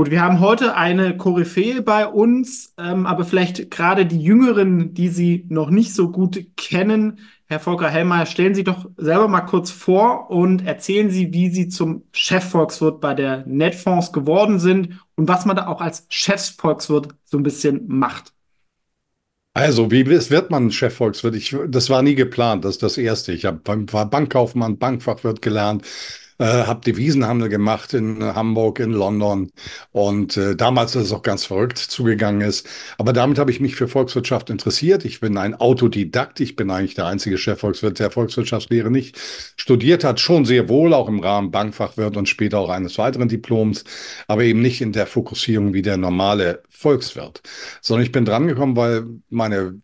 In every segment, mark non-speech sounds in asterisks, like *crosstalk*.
Gut, wir haben heute eine Koryphäe bei uns, ähm, aber vielleicht gerade die Jüngeren, die Sie noch nicht so gut kennen. Herr Volker Hellmeier, stellen Sie doch selber mal kurz vor und erzählen Sie, wie Sie zum Chefvolkswirt bei der Netfonds geworden sind und was man da auch als Chefsvolkswirt so ein bisschen macht. Also, wie wird man Chefvolkswirt? Ich, das war nie geplant, das ist das Erste. Ich hab, war Bankkaufmann, Bankfachwirt gelernt, äh, habe Devisenhandel gemacht in Hamburg, in London und äh, damals ist es auch ganz verrückt zugegangen ist. Aber damit habe ich mich für Volkswirtschaft interessiert. Ich bin ein Autodidakt. Ich bin eigentlich der einzige Chefvolkswirt, der Volkswirtschaftslehre nicht studiert hat, schon sehr wohl auch im Rahmen Bankfachwirt und später auch eines weiteren Diploms, aber eben nicht in der Fokussierung wie der normale Volkswirt, sondern ich bin drangekommen, weil meine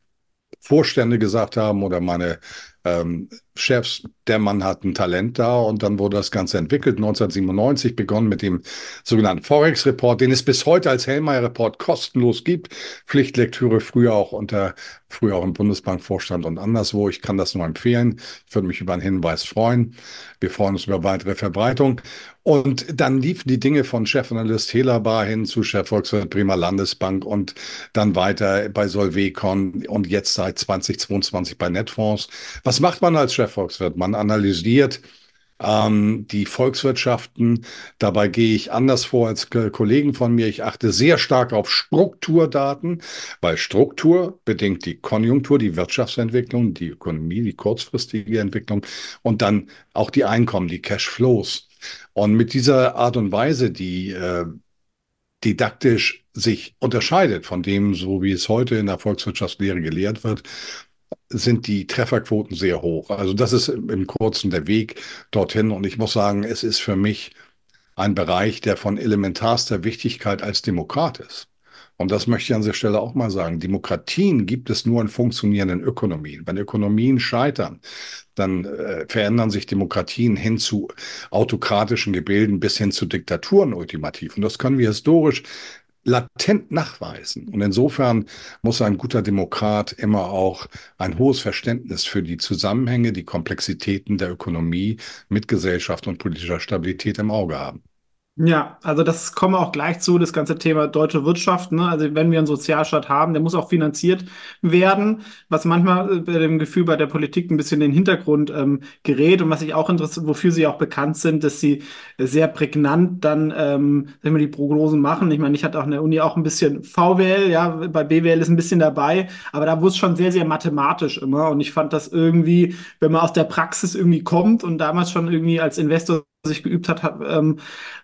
Vorstände gesagt haben oder meine ähm, Chefs, der Mann hat ein Talent da und dann wurde das Ganze entwickelt. 1997 begonnen mit dem sogenannten Forex-Report, den es bis heute als Hellmeier-Report kostenlos gibt. Pflichtlektüre früher auch unter, früher auch im Bundesbankvorstand und anderswo. Ich kann das nur empfehlen. Ich würde mich über einen Hinweis freuen. Wir freuen uns über weitere Verbreitung. Und dann liefen die Dinge von Chefanalyst Helabar hin zu Chefvolkswirt Bremer Landesbank und dann weiter bei Solvecon und jetzt seit 2022 bei Netfonds. Was macht man als Chef Volkswirt. Man analysiert ähm, die Volkswirtschaften. Dabei gehe ich anders vor als Kollegen von mir. Ich achte sehr stark auf Strukturdaten, weil Struktur bedingt die Konjunktur, die Wirtschaftsentwicklung, die Ökonomie, die kurzfristige Entwicklung und dann auch die Einkommen, die Cashflows. Und mit dieser Art und Weise, die äh, didaktisch sich unterscheidet von dem, so wie es heute in der Volkswirtschaftslehre gelehrt wird, sind die Trefferquoten sehr hoch. Also das ist im Kurzen der Weg dorthin. Und ich muss sagen, es ist für mich ein Bereich, der von elementarster Wichtigkeit als Demokrat ist. Und das möchte ich an dieser Stelle auch mal sagen. Demokratien gibt es nur in funktionierenden Ökonomien. Wenn Ökonomien scheitern, dann äh, verändern sich Demokratien hin zu autokratischen Gebilden bis hin zu Diktaturen ultimativ. Und das können wir historisch latent nachweisen. Und insofern muss ein guter Demokrat immer auch ein hohes Verständnis für die Zusammenhänge, die Komplexitäten der Ökonomie mit Gesellschaft und politischer Stabilität im Auge haben. Ja, also das kommen wir auch gleich zu, das ganze Thema deutsche Wirtschaft. Ne? Also wenn wir einen Sozialstaat haben, der muss auch finanziert werden, was manchmal äh, bei dem Gefühl bei der Politik ein bisschen in den Hintergrund ähm, gerät und was ich auch interessiert, wofür sie auch bekannt sind, dass sie sehr prägnant dann, ähm, wenn wir die Prognosen machen. Ich meine, ich hatte auch in der Uni auch ein bisschen VWL, ja, bei BWL ist ein bisschen dabei, aber da wurde es schon sehr, sehr mathematisch immer und ich fand das irgendwie, wenn man aus der Praxis irgendwie kommt und damals schon irgendwie als Investor sich geübt hat, ähm,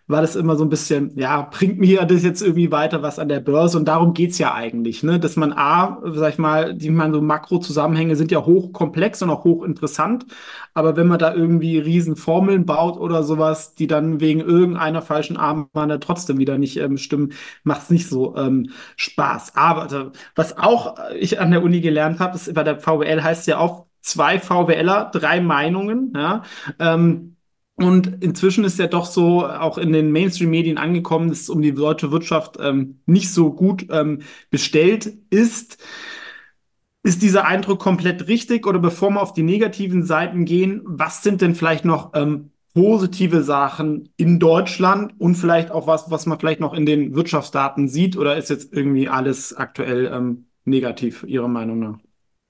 war das immer so ein bisschen, ja, bringt mir das jetzt irgendwie weiter was an der Börse? Und darum geht's ja eigentlich, ne? Dass man A, sag ich mal, die man so Makrozusammenhänge sind ja hochkomplex und auch hochinteressant. Aber wenn man da irgendwie Riesenformeln baut oder sowas, die dann wegen irgendeiner falschen Armbande trotzdem wieder nicht ähm, stimmen, macht's nicht so ähm, Spaß. Aber also, was auch ich an der Uni gelernt habe, ist bei der VWL heißt ja auch zwei VWLer, drei Meinungen, ja. Ähm, und inzwischen ist ja doch so auch in den Mainstream-Medien angekommen, dass es um die deutsche Wirtschaft ähm, nicht so gut ähm, bestellt ist. Ist dieser Eindruck komplett richtig? Oder bevor wir auf die negativen Seiten gehen, was sind denn vielleicht noch ähm, positive Sachen in Deutschland und vielleicht auch was, was man vielleicht noch in den Wirtschaftsdaten sieht? Oder ist jetzt irgendwie alles aktuell ähm, negativ, Ihrer Meinung nach?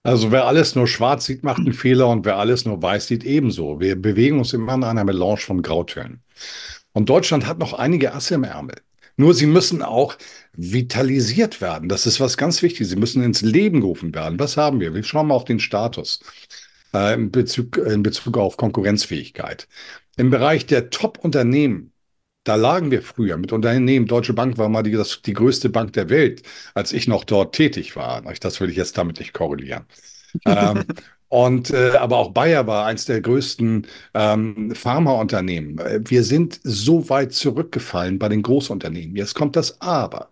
Also wer alles nur schwarz sieht, macht einen Fehler und wer alles nur weiß sieht, ebenso. Wir bewegen uns immer in einer Melange von Grautönen. Und Deutschland hat noch einige Asse im Ärmel. Nur sie müssen auch vitalisiert werden. Das ist was ganz Wichtiges. Sie müssen ins Leben gerufen werden. Was haben wir? Wir schauen mal auf den Status äh, in, Bezug, in Bezug auf Konkurrenzfähigkeit. Im Bereich der Top-Unternehmen da lagen wir früher mit Unternehmen. Deutsche Bank war mal die, das, die größte Bank der Welt, als ich noch dort tätig war. Das will ich jetzt damit nicht korrelieren. *laughs* ähm, und äh, aber auch Bayer war eins der größten ähm, Pharmaunternehmen. Wir sind so weit zurückgefallen bei den Großunternehmen. Jetzt kommt das Aber.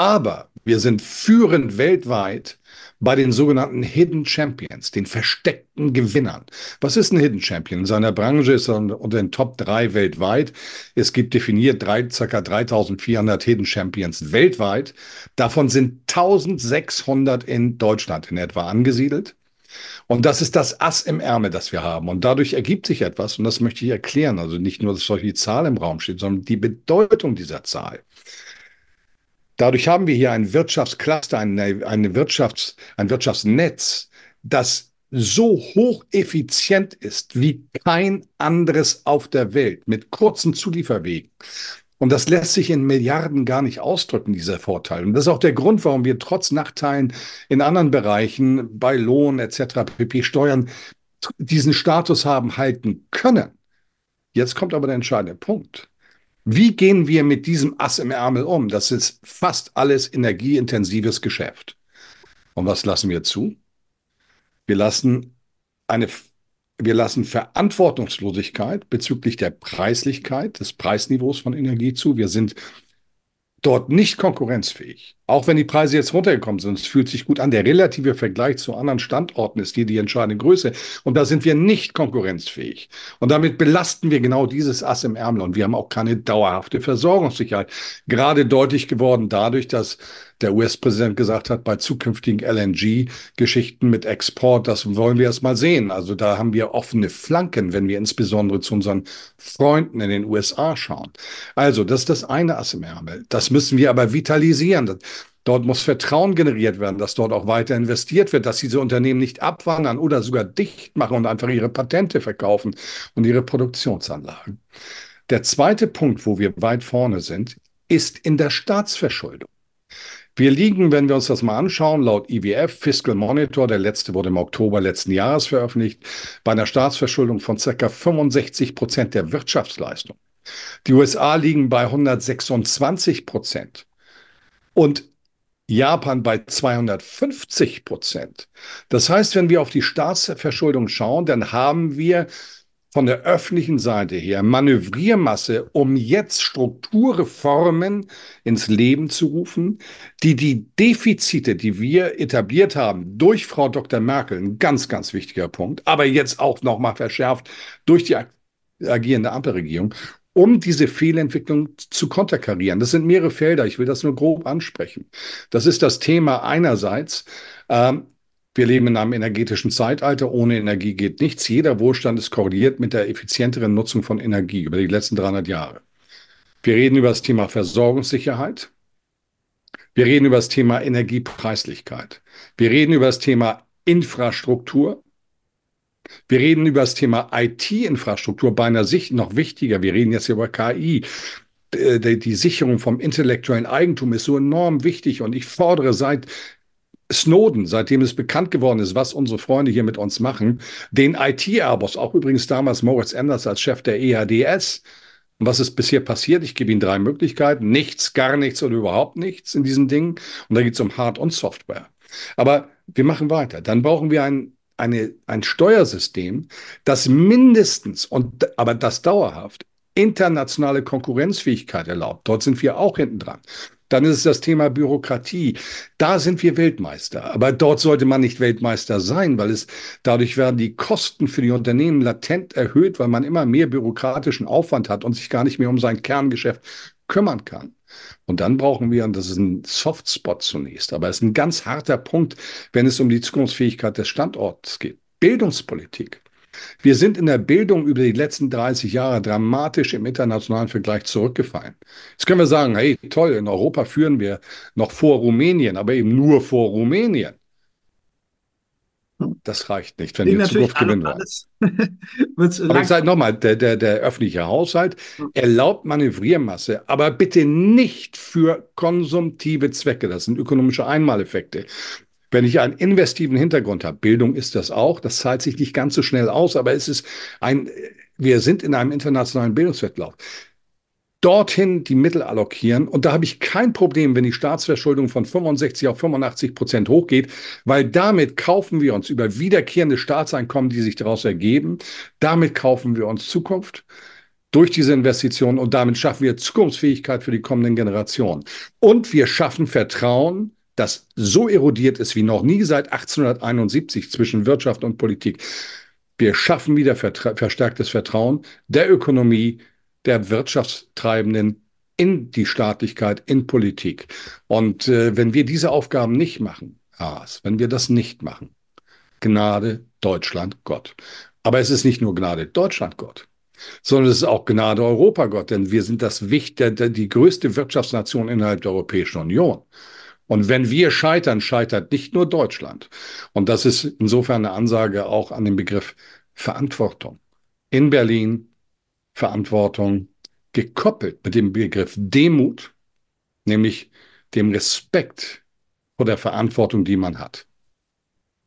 Aber wir sind führend weltweit bei den sogenannten Hidden Champions, den versteckten Gewinnern. Was ist ein Hidden Champion? In seiner Branche ist er unter den Top 3 weltweit. Es gibt definiert drei, ca. 3400 Hidden Champions weltweit. Davon sind 1600 in Deutschland in etwa angesiedelt. Und das ist das Ass im Ärmel, das wir haben. Und dadurch ergibt sich etwas, und das möchte ich erklären. Also nicht nur, dass solche Zahl im Raum steht, sondern die Bedeutung dieser Zahl. Dadurch haben wir hier ein Wirtschaftscluster, eine, eine Wirtschafts-, ein Wirtschaftsnetz, das so hocheffizient ist wie kein anderes auf der Welt, mit kurzen Zulieferwegen. Und das lässt sich in Milliarden gar nicht ausdrücken, dieser Vorteil. Und das ist auch der Grund, warum wir trotz Nachteilen in anderen Bereichen, bei Lohn etc., pp, Steuern, diesen Status haben halten können. Jetzt kommt aber der entscheidende Punkt. Wie gehen wir mit diesem Ass im Ärmel um? Das ist fast alles energieintensives Geschäft. Und was lassen wir zu? Wir lassen eine wir lassen Verantwortungslosigkeit bezüglich der Preislichkeit, des Preisniveaus von Energie zu. Wir sind dort nicht konkurrenzfähig. Auch wenn die Preise jetzt runtergekommen sind, es fühlt sich gut an. Der relative Vergleich zu anderen Standorten ist hier die entscheidende Größe. Und da sind wir nicht konkurrenzfähig. Und damit belasten wir genau dieses Ass im Ärmel. Und wir haben auch keine dauerhafte Versorgungssicherheit. Gerade deutlich geworden dadurch, dass der US-Präsident gesagt hat, bei zukünftigen LNG-Geschichten mit Export, das wollen wir erst mal sehen. Also da haben wir offene Flanken, wenn wir insbesondere zu unseren Freunden in den USA schauen. Also das ist das eine Ass im Ärmel. Das müssen wir aber vitalisieren. Dort muss Vertrauen generiert werden, dass dort auch weiter investiert wird, dass diese Unternehmen nicht abwandern oder sogar dicht machen und einfach ihre Patente verkaufen und ihre Produktionsanlagen. Der zweite Punkt, wo wir weit vorne sind, ist in der Staatsverschuldung. Wir liegen, wenn wir uns das mal anschauen, laut IWF, Fiscal Monitor, der letzte wurde im Oktober letzten Jahres veröffentlicht, bei einer Staatsverschuldung von ca. 65 Prozent der Wirtschaftsleistung. Die USA liegen bei 126 Prozent. Und Japan bei 250 Prozent. Das heißt, wenn wir auf die Staatsverschuldung schauen, dann haben wir von der öffentlichen Seite her Manövriermasse, um jetzt Strukturreformen ins Leben zu rufen, die die Defizite, die wir etabliert haben durch Frau Dr. Merkel, ein ganz, ganz wichtiger Punkt, aber jetzt auch nochmal verschärft durch die agierende Ampelregierung, um diese Fehlentwicklung zu konterkarieren. Das sind mehrere Felder, ich will das nur grob ansprechen. Das ist das Thema einerseits, ähm, wir leben in einem energetischen Zeitalter. Ohne Energie geht nichts. Jeder Wohlstand ist korreliert mit der effizienteren Nutzung von Energie über die letzten 300 Jahre. Wir reden über das Thema Versorgungssicherheit. Wir reden über das Thema Energiepreislichkeit. Wir reden über das Thema Infrastruktur. Wir reden über das Thema IT-Infrastruktur, beinahe Sicht noch wichtiger. Wir reden jetzt über KI. Äh, die Sicherung vom intellektuellen Eigentum ist so enorm wichtig und ich fordere seit Snowden, seitdem es bekannt geworden ist, was unsere Freunde hier mit uns machen, den IT-Airbus, auch übrigens damals Moritz Enders als Chef der EADS. Und was ist bisher passiert? Ich gebe Ihnen drei Möglichkeiten. Nichts, gar nichts oder überhaupt nichts in diesen Dingen. Und da geht es um Hard- und Software. Aber wir machen weiter. Dann brauchen wir ein eine, ein Steuersystem, das mindestens, und, aber das dauerhaft, internationale Konkurrenzfähigkeit erlaubt. Dort sind wir auch hinten dran. Dann ist es das Thema Bürokratie. Da sind wir Weltmeister. Aber dort sollte man nicht Weltmeister sein, weil es dadurch werden die Kosten für die Unternehmen latent erhöht, weil man immer mehr bürokratischen Aufwand hat und sich gar nicht mehr um sein Kerngeschäft kümmern kann. Und dann brauchen wir, und das ist ein Softspot zunächst, aber es ist ein ganz harter Punkt, wenn es um die Zukunftsfähigkeit des Standorts geht. Bildungspolitik. Wir sind in der Bildung über die letzten 30 Jahre dramatisch im internationalen Vergleich zurückgefallen. Jetzt können wir sagen, hey, toll, in Europa führen wir noch vor Rumänien, aber eben nur vor Rumänien. Das reicht nicht, wenn wir Zukunft gewinnen wollen. *laughs* aber ich sage nochmal, der, der, der öffentliche Haushalt erlaubt Manövriermasse, aber bitte nicht für konsumtive Zwecke. Das sind ökonomische Einmaleffekte. Wenn ich einen investiven Hintergrund habe, Bildung ist das auch, das zahlt sich nicht ganz so schnell aus, aber es ist ein, wir sind in einem internationalen Bildungswettlauf dorthin die Mittel allokieren. Und da habe ich kein Problem, wenn die Staatsverschuldung von 65 auf 85 Prozent hochgeht, weil damit kaufen wir uns über wiederkehrende Staatseinkommen, die sich daraus ergeben, damit kaufen wir uns Zukunft durch diese Investitionen und damit schaffen wir Zukunftsfähigkeit für die kommenden Generationen. Und wir schaffen Vertrauen, das so erodiert ist wie noch nie seit 1871 zwischen Wirtschaft und Politik. Wir schaffen wieder verstärktes Vertrauen der Ökonomie, der Wirtschaftstreibenden in die Staatlichkeit, in Politik. Und äh, wenn wir diese Aufgaben nicht machen, Haas, wenn wir das nicht machen, Gnade Deutschland Gott. Aber es ist nicht nur Gnade Deutschland Gott, sondern es ist auch Gnade Europa Gott, denn wir sind das wichtigste, die größte Wirtschaftsnation innerhalb der Europäischen Union. Und wenn wir scheitern, scheitert nicht nur Deutschland. Und das ist insofern eine Ansage auch an den Begriff Verantwortung. In Berlin Verantwortung gekoppelt mit dem Begriff Demut, nämlich dem Respekt vor der Verantwortung, die man hat.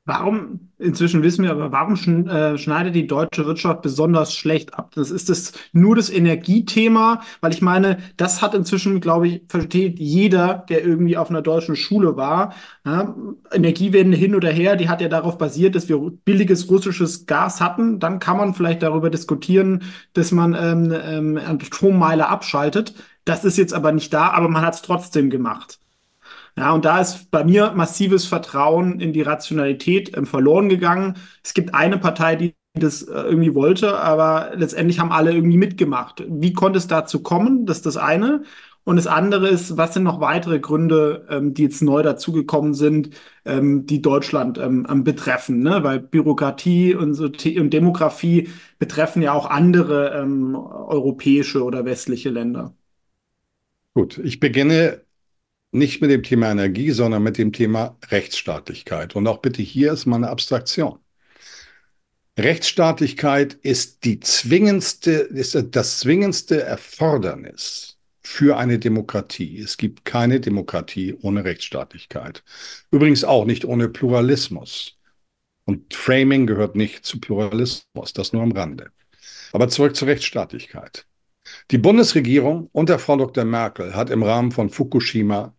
Warum, inzwischen wissen wir aber, warum äh, schneidet die deutsche Wirtschaft besonders schlecht ab? Das ist das nur das Energiethema, weil ich meine, das hat inzwischen, glaube ich, versteht jeder, der irgendwie auf einer deutschen Schule war. Ja, Energiewende hin oder her, die hat ja darauf basiert, dass wir billiges russisches Gas hatten. Dann kann man vielleicht darüber diskutieren, dass man ähm, ähm, Strommeile abschaltet. Das ist jetzt aber nicht da, aber man hat es trotzdem gemacht. Ja, und da ist bei mir massives Vertrauen in die Rationalität ähm, verloren gegangen. Es gibt eine Partei, die das äh, irgendwie wollte, aber letztendlich haben alle irgendwie mitgemacht. Wie konnte es dazu kommen? Das ist das eine. Und das andere ist, was sind noch weitere Gründe, ähm, die jetzt neu dazugekommen sind, ähm, die Deutschland ähm, betreffen? Ne? Weil Bürokratie und, so und Demografie betreffen ja auch andere ähm, europäische oder westliche Länder. Gut, ich beginne nicht mit dem Thema Energie, sondern mit dem Thema Rechtsstaatlichkeit. Und auch bitte hier ist mal eine Abstraktion. Rechtsstaatlichkeit ist die zwingendste, ist das zwingendste Erfordernis für eine Demokratie. Es gibt keine Demokratie ohne Rechtsstaatlichkeit. Übrigens auch nicht ohne Pluralismus. Und Framing gehört nicht zu Pluralismus, das nur am Rande. Aber zurück zur Rechtsstaatlichkeit. Die Bundesregierung unter Frau Dr. Merkel hat im Rahmen von Fukushima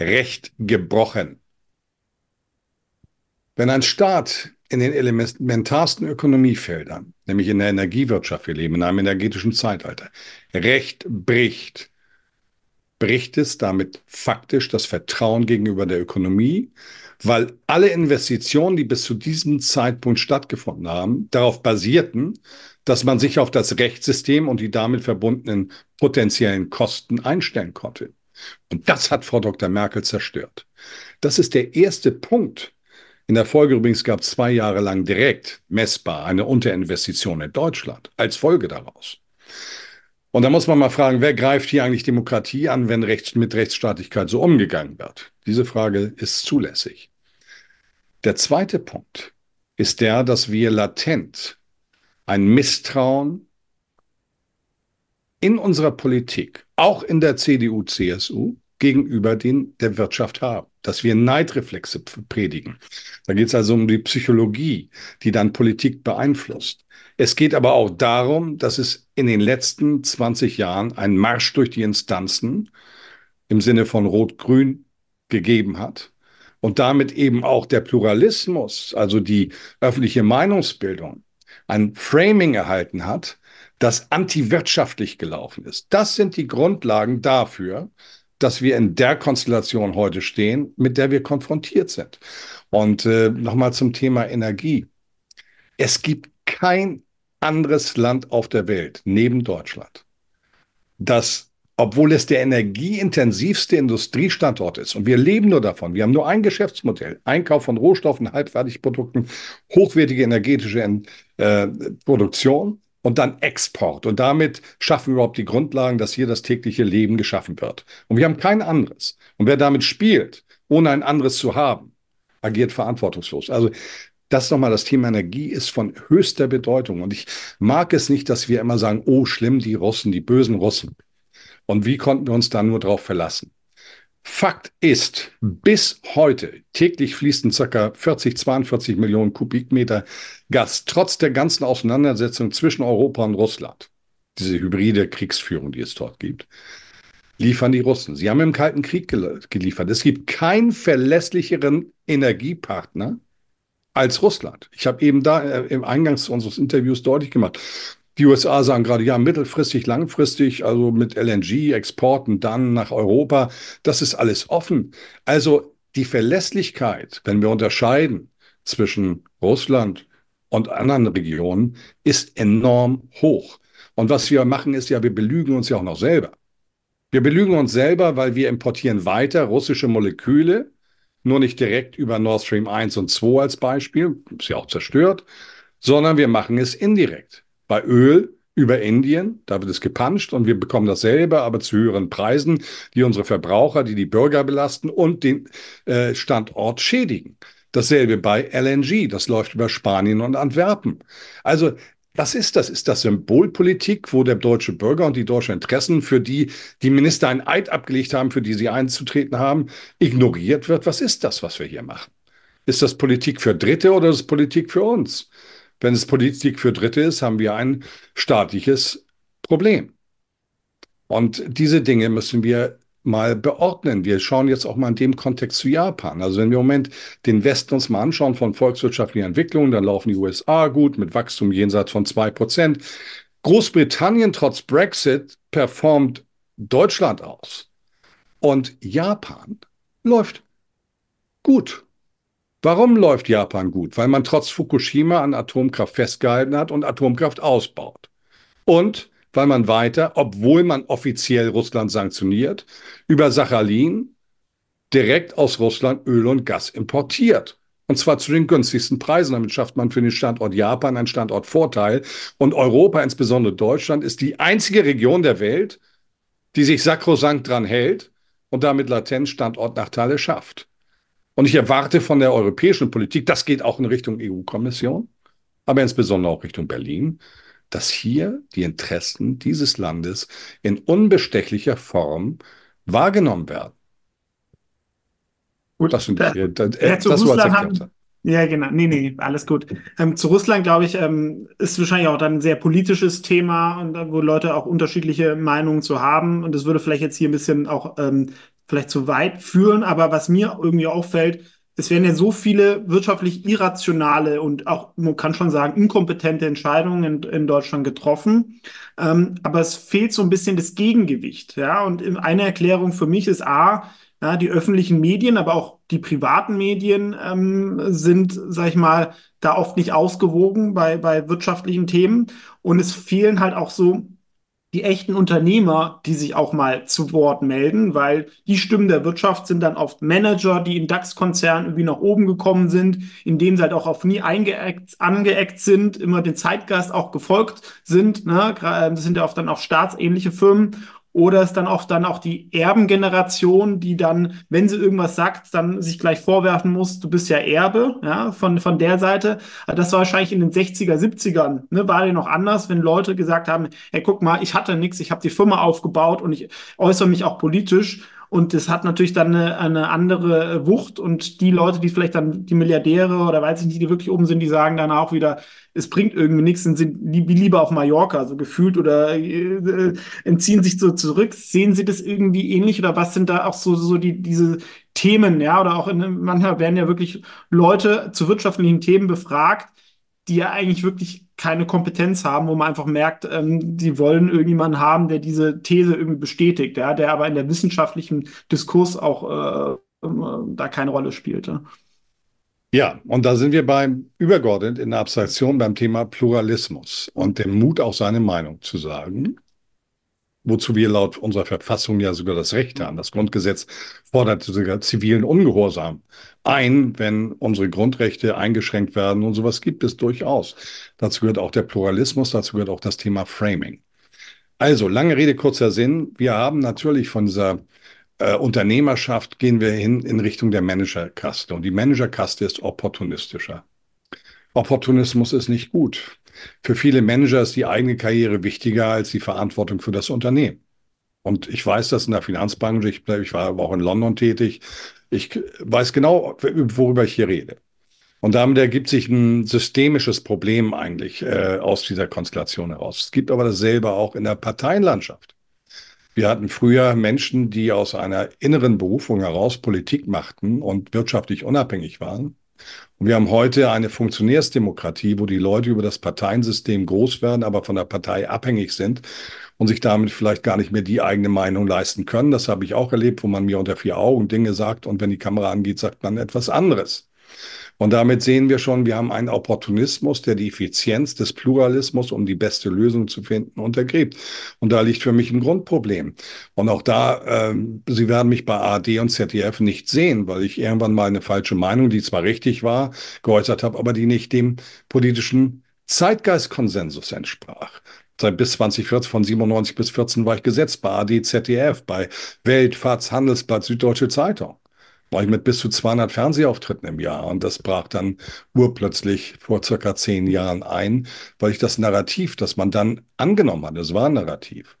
Recht gebrochen. Wenn ein Staat in den elementarsten Ökonomiefeldern, nämlich in der Energiewirtschaft, wir leben in einem energetischen Zeitalter, Recht bricht, bricht es damit faktisch das Vertrauen gegenüber der Ökonomie, weil alle Investitionen, die bis zu diesem Zeitpunkt stattgefunden haben, darauf basierten, dass man sich auf das Rechtssystem und die damit verbundenen potenziellen Kosten einstellen konnte. Und das hat Frau Dr. Merkel zerstört. Das ist der erste Punkt. In der Folge übrigens gab es zwei Jahre lang direkt messbar eine Unterinvestition in Deutschland als Folge daraus. Und da muss man mal fragen, wer greift hier eigentlich Demokratie an, wenn rechts, mit Rechtsstaatlichkeit so umgegangen wird? Diese Frage ist zulässig. Der zweite Punkt ist der, dass wir latent ein Misstrauen in unserer Politik, auch in der CDU, CSU, gegenüber den der Wirtschaft haben, dass wir Neidreflexe predigen. Da geht es also um die Psychologie, die dann Politik beeinflusst. Es geht aber auch darum, dass es in den letzten 20 Jahren einen Marsch durch die Instanzen im Sinne von Rot-Grün gegeben hat und damit eben auch der Pluralismus, also die öffentliche Meinungsbildung, ein Framing erhalten hat, das antiwirtschaftlich gelaufen ist. Das sind die Grundlagen dafür, dass wir in der Konstellation heute stehen, mit der wir konfrontiert sind. Und äh, nochmal zum Thema Energie. Es gibt kein anderes Land auf der Welt neben Deutschland, das obwohl es der energieintensivste Industriestandort ist. Und wir leben nur davon. Wir haben nur ein Geschäftsmodell. Einkauf von Rohstoffen, Halbfertigprodukten, hochwertige energetische äh, Produktion und dann Export. Und damit schaffen wir überhaupt die Grundlagen, dass hier das tägliche Leben geschaffen wird. Und wir haben kein anderes. Und wer damit spielt, ohne ein anderes zu haben, agiert verantwortungslos. Also das nochmal, das Thema Energie ist von höchster Bedeutung. Und ich mag es nicht, dass wir immer sagen, oh, schlimm, die Russen, die bösen Russen. Und wie konnten wir uns da nur darauf verlassen? Fakt ist, bis heute täglich fließen ca. 40, 42 Millionen Kubikmeter Gas, trotz der ganzen Auseinandersetzung zwischen Europa und Russland. Diese hybride Kriegsführung, die es dort gibt, liefern die Russen. Sie haben im Kalten Krieg geliefert. Es gibt keinen verlässlicheren Energiepartner als Russland. Ich habe eben da äh, im Eingangs unseres Interviews deutlich gemacht, die USA sagen gerade, ja, mittelfristig, langfristig, also mit LNG-Exporten dann nach Europa, das ist alles offen. Also die Verlässlichkeit, wenn wir unterscheiden zwischen Russland und anderen Regionen, ist enorm hoch. Und was wir machen, ist ja, wir belügen uns ja auch noch selber. Wir belügen uns selber, weil wir importieren weiter russische Moleküle nur nicht direkt über Nord Stream 1 und 2 als Beispiel, ist ja auch zerstört, sondern wir machen es indirekt. Bei Öl über Indien, da wird es gepanscht und wir bekommen dasselbe, aber zu höheren Preisen, die unsere Verbraucher, die die Bürger belasten und den äh, Standort schädigen. Dasselbe bei LNG, das läuft über Spanien und Antwerpen. Also was ist das? Ist das Symbolpolitik, wo der deutsche Bürger und die deutschen Interessen, für die die Minister ein Eid abgelegt haben, für die sie einzutreten haben, ignoriert wird? Was ist das, was wir hier machen? Ist das Politik für Dritte oder ist es Politik für uns? Wenn es Politik für Dritte ist, haben wir ein staatliches Problem. Und diese Dinge müssen wir mal beordnen. Wir schauen jetzt auch mal in dem Kontext zu Japan. Also wenn wir im Moment den Westen uns mal anschauen von volkswirtschaftlicher Entwicklung, dann laufen die USA gut mit Wachstum jenseits von zwei Prozent. Großbritannien trotz Brexit performt Deutschland aus. Und Japan läuft gut. Warum läuft Japan gut? Weil man trotz Fukushima an Atomkraft festgehalten hat und Atomkraft ausbaut. Und weil man weiter, obwohl man offiziell Russland sanktioniert, über Sachalin direkt aus Russland Öl und Gas importiert. Und zwar zu den günstigsten Preisen. Damit schafft man für den Standort Japan einen Standortvorteil. Und Europa, insbesondere Deutschland, ist die einzige Region der Welt, die sich sakrosankt dran hält und damit latent Standortnachteile schafft. Und ich erwarte von der europäischen Politik, das geht auch in Richtung EU-Kommission, aber insbesondere auch Richtung Berlin, dass hier die Interessen dieses Landes in unbestechlicher Form wahrgenommen werden. Gut, das, sind, da, äh, das, äh, ja, zu das Russland haben, ja, genau. Nee, nee, alles gut. Ähm, zu Russland, glaube ich, ähm, ist wahrscheinlich auch dann ein sehr politisches Thema und wo Leute auch unterschiedliche Meinungen zu haben. Und das würde vielleicht jetzt hier ein bisschen auch ähm, vielleicht zu weit führen. Aber was mir irgendwie auffällt, es werden ja so viele wirtschaftlich irrationale und auch, man kann schon sagen, inkompetente Entscheidungen in, in Deutschland getroffen. Ähm, aber es fehlt so ein bisschen das Gegengewicht. Ja, und eine Erklärung für mich ist A, ja, die öffentlichen Medien, aber auch die privaten Medien ähm, sind, sag ich mal, da oft nicht ausgewogen bei, bei wirtschaftlichen Themen. Und es fehlen halt auch so die echten Unternehmer, die sich auch mal zu Wort melden, weil die Stimmen der Wirtschaft sind dann oft Manager, die in DAX-Konzernen irgendwie nach oben gekommen sind, indem sie halt auch auf nie eingeeckt, angeeckt sind, immer den Zeitgeist auch gefolgt sind. Ne? Das sind ja oft dann auch staatsähnliche Firmen. Oder ist dann oft dann auch die Erbengeneration, die dann, wenn sie irgendwas sagt, dann sich gleich vorwerfen muss, du bist ja Erbe, ja, von, von der Seite. Das war wahrscheinlich in den 60er, 70ern, ne, war ja noch anders, wenn Leute gesagt haben, hey, guck mal, ich hatte nichts, ich habe die Firma aufgebaut und ich äußere mich auch politisch. Und das hat natürlich dann eine, eine andere Wucht. Und die Leute, die vielleicht dann die Milliardäre oder weiß ich nicht, die wirklich oben sind, die sagen dann auch wieder, es bringt irgendwie nichts und sind lieber auf Mallorca, so gefühlt, oder äh, entziehen sich so zurück. Sehen Sie das irgendwie ähnlich oder was sind da auch so, so die, diese Themen, ja, oder auch in, manchmal werden ja wirklich Leute zu wirtschaftlichen Themen befragt, die ja eigentlich wirklich keine Kompetenz haben, wo man einfach merkt, ähm, die wollen irgendjemanden haben, der diese These irgendwie bestätigt, ja, der aber in der wissenschaftlichen Diskurs auch äh, äh, da keine Rolle spielte. Ja, und da sind wir beim übergeordnet in der Abstraktion beim Thema Pluralismus und dem Mut, auch seine Meinung zu sagen wozu wir laut unserer Verfassung ja sogar das Recht haben. Das Grundgesetz fordert sogar zivilen Ungehorsam ein, wenn unsere Grundrechte eingeschränkt werden und sowas gibt es durchaus. Dazu gehört auch der Pluralismus, dazu gehört auch das Thema Framing. Also, lange Rede, kurzer Sinn. Wir haben natürlich von dieser äh, Unternehmerschaft gehen wir hin in Richtung der Managerkaste. Und die Managerkaste ist opportunistischer. Opportunismus ist nicht gut. Für viele Manager ist die eigene Karriere wichtiger als die Verantwortung für das Unternehmen. Und ich weiß das in der Finanzbranche, ich, ich war aber auch in London tätig. Ich weiß genau, worüber ich hier rede. Und damit ergibt sich ein systemisches Problem eigentlich äh, aus dieser Konstellation heraus. Es gibt aber dasselbe auch in der Parteienlandschaft. Wir hatten früher Menschen, die aus einer inneren Berufung heraus Politik machten und wirtschaftlich unabhängig waren. Und wir haben heute eine Funktionärsdemokratie, wo die Leute über das Parteiensystem groß werden, aber von der Partei abhängig sind und sich damit vielleicht gar nicht mehr die eigene Meinung leisten können. Das habe ich auch erlebt, wo man mir unter vier Augen Dinge sagt und wenn die Kamera angeht, sagt man etwas anderes. Und damit sehen wir schon, wir haben einen Opportunismus, der die Effizienz des Pluralismus, um die beste Lösung zu finden, untergräbt. Und da liegt für mich ein Grundproblem. Und auch da, äh, Sie werden mich bei ARD und ZDF nicht sehen, weil ich irgendwann mal eine falsche Meinung, die zwar richtig war, geäußert habe, aber die nicht dem politischen Zeitgeistkonsensus entsprach. Seit bis 2014, von 97 bis 14 war ich gesetzt bei AD, ZDF, bei Welt, Handelsblatt, Süddeutsche Zeitung mit bis zu 200 Fernsehauftritten im Jahr. Und das brach dann urplötzlich vor circa zehn Jahren ein, weil ich das Narrativ, das man dann angenommen hat, das war ein Narrativ,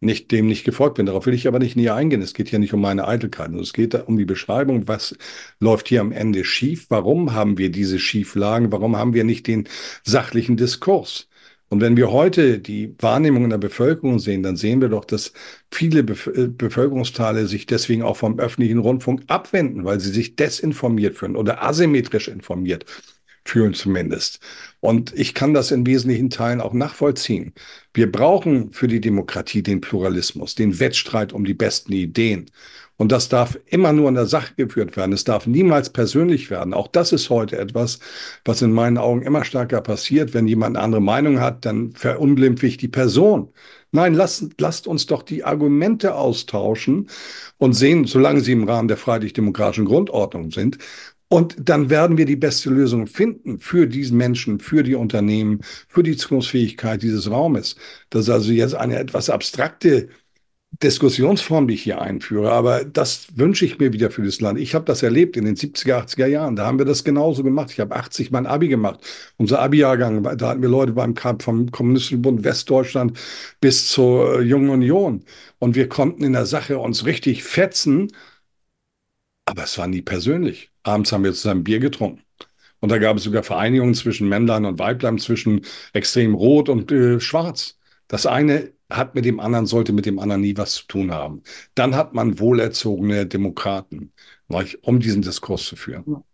nicht dem nicht gefolgt bin. Darauf will ich aber nicht näher eingehen. Es geht hier nicht um meine Eitelkeit. Es geht um die Beschreibung, was läuft hier am Ende schief? Warum haben wir diese Schieflagen? Warum haben wir nicht den sachlichen Diskurs? Und wenn wir heute die Wahrnehmung in der Bevölkerung sehen, dann sehen wir doch, dass viele äh, Bevölkerungsteile sich deswegen auch vom öffentlichen Rundfunk abwenden, weil sie sich desinformiert fühlen oder asymmetrisch informiert fühlen zumindest. Und ich kann das in wesentlichen Teilen auch nachvollziehen. Wir brauchen für die Demokratie den Pluralismus, den Wettstreit um die besten Ideen. Und das darf immer nur in der Sache geführt werden. Es darf niemals persönlich werden. Auch das ist heute etwas, was in meinen Augen immer stärker passiert. Wenn jemand eine andere Meinung hat, dann verunglimpfe ich die Person. Nein, lasst, lasst uns doch die Argumente austauschen und sehen, solange sie im Rahmen der freiheitlich-demokratischen Grundordnung sind. Und dann werden wir die beste Lösung finden für diesen Menschen, für die Unternehmen, für die Zukunftsfähigkeit dieses Raumes. Das ist also jetzt eine etwas abstrakte Diskussionsform, die ich hier einführe, aber das wünsche ich mir wieder für das Land. Ich habe das erlebt in den 70er, 80er Jahren. Da haben wir das genauso gemacht. Ich habe 80 mein Abi gemacht. Unser Abi-Jahrgang, da hatten wir Leute beim vom Kommunistischen Bund Westdeutschland bis zur Jungen Union. Und wir konnten in der Sache uns richtig fetzen, aber es war nie persönlich. Abends haben wir zusammen Bier getrunken. Und da gab es sogar Vereinigungen zwischen Männlein und Weiblein, zwischen extrem rot und äh, schwarz. Das eine hat mit dem anderen, sollte mit dem anderen nie was zu tun haben. Dann hat man wohlerzogene Demokraten, um diesen Diskurs zu führen.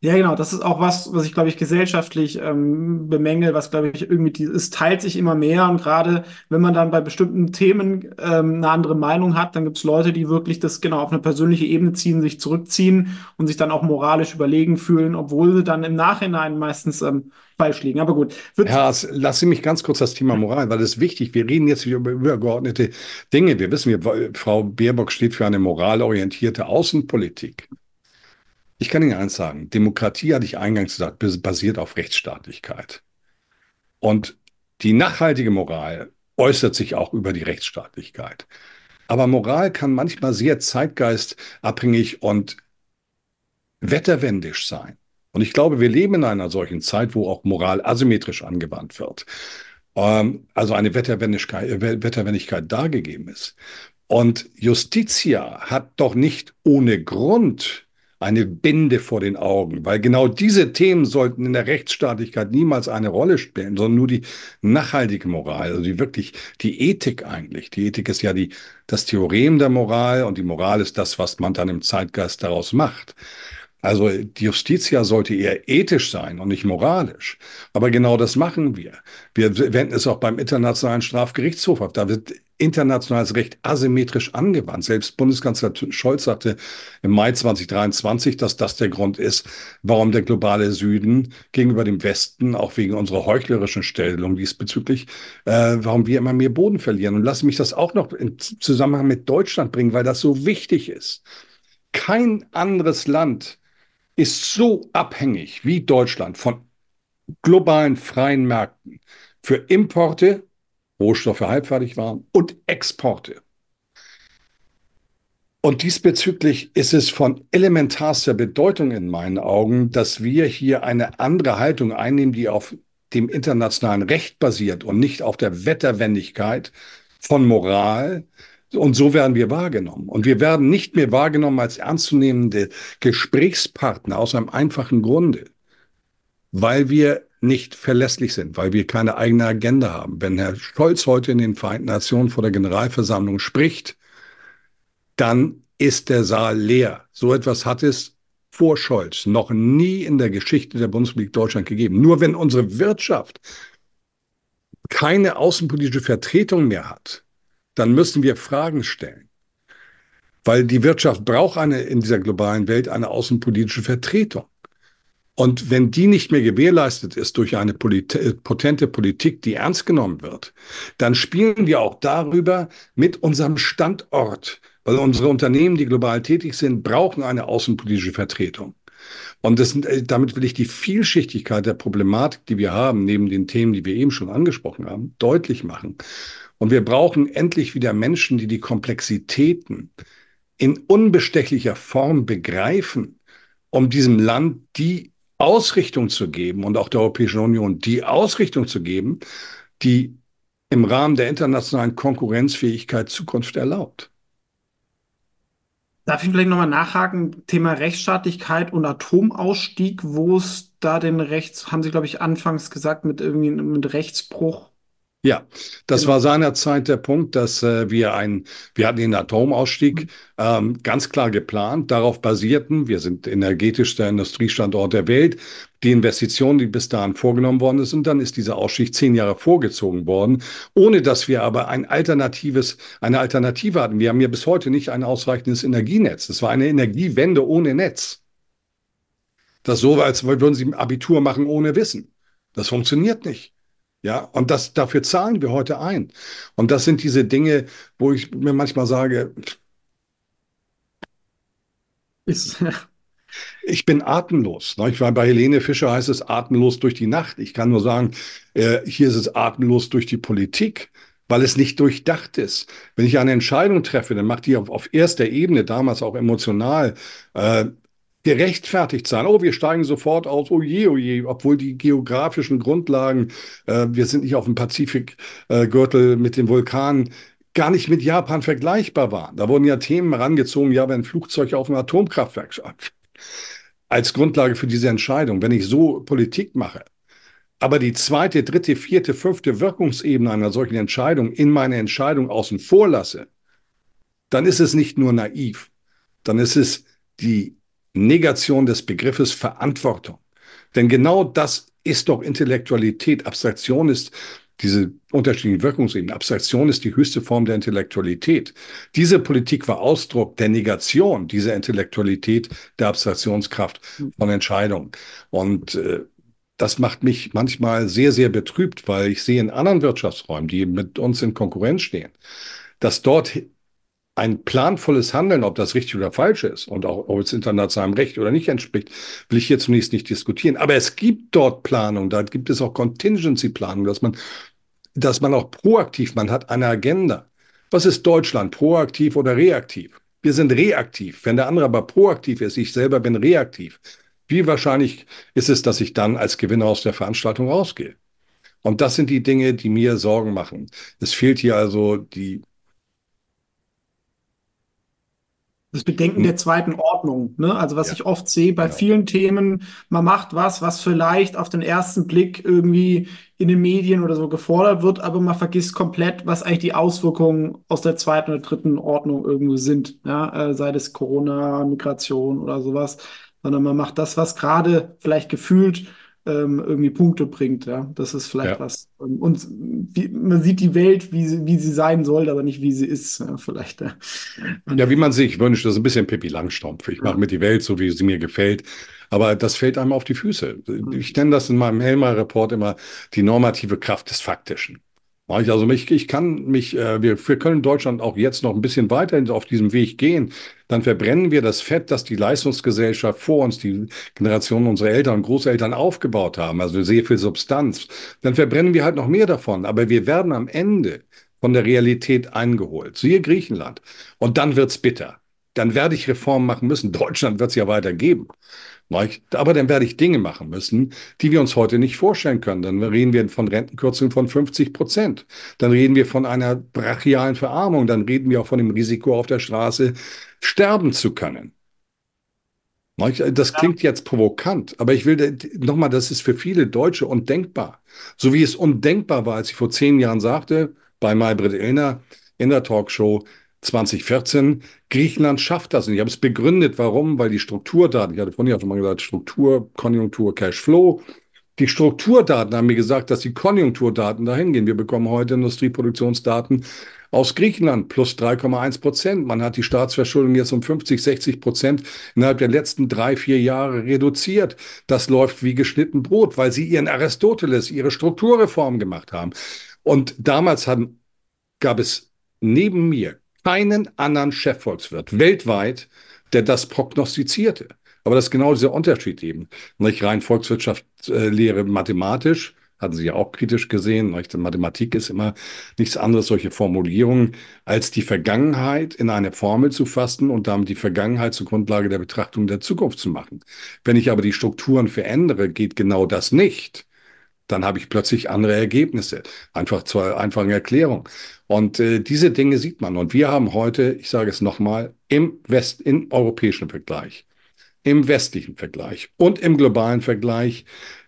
Ja, genau, das ist auch was, was ich, glaube ich, gesellschaftlich ähm, bemängel, was, glaube ich, irgendwie, die, es teilt sich immer mehr und gerade wenn man dann bei bestimmten Themen ähm, eine andere Meinung hat, dann gibt es Leute, die wirklich das genau auf eine persönliche Ebene ziehen, sich zurückziehen und sich dann auch moralisch überlegen fühlen, obwohl sie dann im Nachhinein meistens ähm, falsch liegen. Aber gut. Herr, lassen Sie mich ganz kurz das Thema Moral, weil das ist wichtig. Wir reden jetzt über übergeordnete Dinge. Wir wissen, wir, Frau Baerbock steht für eine moralorientierte Außenpolitik. Ich kann Ihnen eins sagen, Demokratie, hatte ich eingangs gesagt, basiert auf Rechtsstaatlichkeit. Und die nachhaltige Moral äußert sich auch über die Rechtsstaatlichkeit. Aber Moral kann manchmal sehr zeitgeistabhängig und wetterwendisch sein. Und ich glaube, wir leben in einer solchen Zeit, wo auch Moral asymmetrisch angewandt wird. Ähm, also eine Wetterwendigkeit, Wetterwendigkeit dargegeben ist. Und Justitia hat doch nicht ohne Grund eine Binde vor den Augen, weil genau diese Themen sollten in der Rechtsstaatlichkeit niemals eine Rolle spielen, sondern nur die nachhaltige Moral, also die wirklich die Ethik eigentlich. Die Ethik ist ja die, das Theorem der Moral und die Moral ist das, was man dann im Zeitgeist daraus macht. Also die Justitia sollte eher ethisch sein und nicht moralisch. Aber genau das machen wir. Wir wenden es auch beim Internationalen Strafgerichtshof ab. Da wird internationales Recht asymmetrisch angewandt. Selbst Bundeskanzler Scholz sagte im Mai 2023, dass das der Grund ist, warum der globale Süden gegenüber dem Westen, auch wegen unserer heuchlerischen Stellung diesbezüglich, äh, warum wir immer mehr Boden verlieren. Und lassen mich das auch noch in Zusammenhang mit Deutschland bringen, weil das so wichtig ist. Kein anderes Land ist so abhängig wie Deutschland von globalen freien Märkten für Importe, Rohstoffe halbfertig waren und Exporte. Und diesbezüglich ist es von elementarster Bedeutung in meinen Augen, dass wir hier eine andere Haltung einnehmen, die auf dem internationalen Recht basiert und nicht auf der Wetterwendigkeit von Moral, und so werden wir wahrgenommen. Und wir werden nicht mehr wahrgenommen als ernstzunehmende Gesprächspartner aus einem einfachen Grunde, weil wir nicht verlässlich sind, weil wir keine eigene Agenda haben. Wenn Herr Scholz heute in den Vereinten Nationen vor der Generalversammlung spricht, dann ist der Saal leer. So etwas hat es vor Scholz noch nie in der Geschichte der Bundesrepublik Deutschland gegeben. Nur wenn unsere Wirtschaft keine außenpolitische Vertretung mehr hat, dann müssen wir Fragen stellen. Weil die Wirtschaft braucht eine, in dieser globalen Welt eine außenpolitische Vertretung. Und wenn die nicht mehr gewährleistet ist durch eine polit potente Politik, die ernst genommen wird, dann spielen wir auch darüber mit unserem Standort, weil unsere Unternehmen, die global tätig sind, brauchen eine außenpolitische Vertretung. Und das, äh, damit will ich die Vielschichtigkeit der Problematik, die wir haben, neben den Themen, die wir eben schon angesprochen haben, deutlich machen. Und wir brauchen endlich wieder Menschen, die die Komplexitäten in unbestechlicher Form begreifen, um diesem Land die Ausrichtung zu geben und auch der Europäischen Union die Ausrichtung zu geben, die im Rahmen der internationalen Konkurrenzfähigkeit Zukunft erlaubt. Darf ich vielleicht nochmal nachhaken? Thema Rechtsstaatlichkeit und Atomausstieg, wo es da den Rechts, haben Sie, glaube ich, anfangs gesagt, mit irgendwie mit Rechtsbruch ja, das genau. war seinerzeit der Punkt, dass äh, wir ein, wir hatten den Atomausstieg mhm. ähm, ganz klar geplant. Darauf basierten, wir sind energetischster Industriestandort der Welt, die Investitionen, die bis dahin vorgenommen worden sind. Und dann ist dieser Ausstieg zehn Jahre vorgezogen worden, ohne dass wir aber ein alternatives, eine Alternative hatten. Wir haben ja bis heute nicht ein ausreichendes Energienetz. Es war eine Energiewende ohne Netz. Das so, als würden Sie Abitur machen ohne Wissen. Das funktioniert nicht. Ja, und das, dafür zahlen wir heute ein. Und das sind diese Dinge, wo ich mir manchmal sage, ist, *laughs* ich bin atemlos. Ne? Ich war bei Helene Fischer heißt es atemlos durch die Nacht. Ich kann nur sagen, äh, hier ist es atemlos durch die Politik, weil es nicht durchdacht ist. Wenn ich eine Entscheidung treffe, dann macht die auf, auf erster Ebene, damals auch emotional, äh, gerechtfertigt sein. Oh, wir steigen sofort aus. Oh je, oh je. Obwohl die geografischen Grundlagen, äh, wir sind nicht auf dem Pazifikgürtel äh, mit den Vulkanen, gar nicht mit Japan vergleichbar waren. Da wurden ja Themen herangezogen, ja, wenn ein Flugzeug auf ein Atomkraftwerk schaut. Als Grundlage für diese Entscheidung, wenn ich so Politik mache, aber die zweite, dritte, vierte, fünfte Wirkungsebene einer solchen Entscheidung in meine Entscheidung außen vor lasse, dann ist es nicht nur naiv, dann ist es die Negation des Begriffes Verantwortung. Denn genau das ist doch Intellektualität. Abstraktion ist diese unterschiedlichen Wirkungsebenen. Abstraktion ist die höchste Form der Intellektualität. Diese Politik war Ausdruck der Negation dieser Intellektualität, der Abstraktionskraft von Entscheidungen. Und äh, das macht mich manchmal sehr, sehr betrübt, weil ich sehe in anderen Wirtschaftsräumen, die mit uns in Konkurrenz stehen, dass dort ein planvolles Handeln, ob das richtig oder falsch ist und auch ob es internationalem Recht oder nicht entspricht, will ich hier zunächst nicht diskutieren. Aber es gibt dort Planung, da gibt es auch Contingency-Planung, dass man, dass man auch proaktiv, man hat eine Agenda. Was ist Deutschland, proaktiv oder reaktiv? Wir sind reaktiv. Wenn der andere aber proaktiv ist, ich selber bin reaktiv. Wie wahrscheinlich ist es, dass ich dann als Gewinner aus der Veranstaltung rausgehe? Und das sind die Dinge, die mir Sorgen machen. Es fehlt hier also die Das Bedenken der zweiten Ordnung, ne? Also was Ja, ich oft sehe bei genau. vielen Themen, man macht was, was vielleicht auf den ersten Blick irgendwie in den Medien oder so gefordert wird, aber man vergisst komplett, was eigentlich die Auswirkungen aus der zweiten oder dritten Ordnung irgendwo sind, ja? Äh, sei das Corona, Migration oder sowas, sondern man macht das, was gerade vielleicht gefühlt ähm, irgendwie Punkte bringt, ja. Das ist vielleicht Ja. was. Und, wie, man sieht die Welt, wie sie, wie sie sein soll, aber nicht wie sie ist, ja, vielleicht. Ja. Ja, wie man sich wünscht, das ist ein bisschen Pippi Langstrumpf. Ich mache mir die Welt so, wie sie mir gefällt. Aber das fällt einem auf die Füße. Ich nenne das in meinem Helmer-Report immer die normative Kraft des Faktischen. Also mich, ich kann mich, äh, wir, wir können Deutschland auch jetzt noch ein bisschen weiter auf diesem Weg gehen. Dann verbrennen wir das Fett, das die Leistungsgesellschaft vor uns, die Generationen unserer Eltern und Großeltern aufgebaut haben, also sehr viel Substanz. Dann verbrennen wir halt noch mehr davon. Aber wir werden am Ende von der Realität eingeholt. Siehe Griechenland. Und dann wird's bitter. Dann werde ich Reformen machen müssen. *laughs* Deutschland wird es ja weitergeben. Aber dann werde ich Dinge machen müssen, die wir uns heute nicht vorstellen können. Dann reden wir von Rentenkürzungen von 50 Prozent. Dann reden wir von einer brachialen Verarmung. Dann reden wir auch von dem Risiko auf der Straße sterben zu können. Das klingt jetzt provokant, aber ich will nochmal, das ist für viele Deutsche undenkbar. So wie es undenkbar war, als ich vor zehn Jahren sagte, bei Maybrit Illner in der Talkshow, 2014, Griechenland schafft das. Und ich habe es begründet, warum, weil die Strukturdaten, ich hatte vorhin ja schon mal gesagt, Struktur, Konjunktur, Cashflow, Die Strukturdaten haben mir gesagt, dass die Konjunkturdaten dahin gehen. Wir bekommen heute Industrieproduktionsdaten aus Griechenland plus 3,1 Prozent. Man hat die Staatsverschuldung jetzt um 50, 60 Prozent innerhalb der letzten drei, vier Jahre reduziert. Das läuft wie geschnitten Brot, weil sie ihren Aristoteles, ihre Strukturreform gemacht haben. Und damals haben, gab es neben mir keinen anderen Chefvolkswirt weltweit, der das prognostizierte. Aber das ist genau dieser Unterschied eben. Nicht rein Volkswirtschaftslehre mathematisch, hatten Sie ja auch kritisch gesehen. Nicht? Mathematik ist immer nichts anderes, solche Formulierungen, als die Vergangenheit in eine Formel zu fassen und damit die Vergangenheit zur Grundlage der Betrachtung der Zukunft zu machen. Wenn ich aber die Strukturen verändere, geht genau das nicht dann habe ich plötzlich andere Ergebnisse. Einfach zur einfachen Erklärung. Und äh, diese Dinge sieht man. Und wir haben heute, ich sage es nochmal, im West, im europäischen Vergleich, im westlichen Vergleich und im globalen Vergleich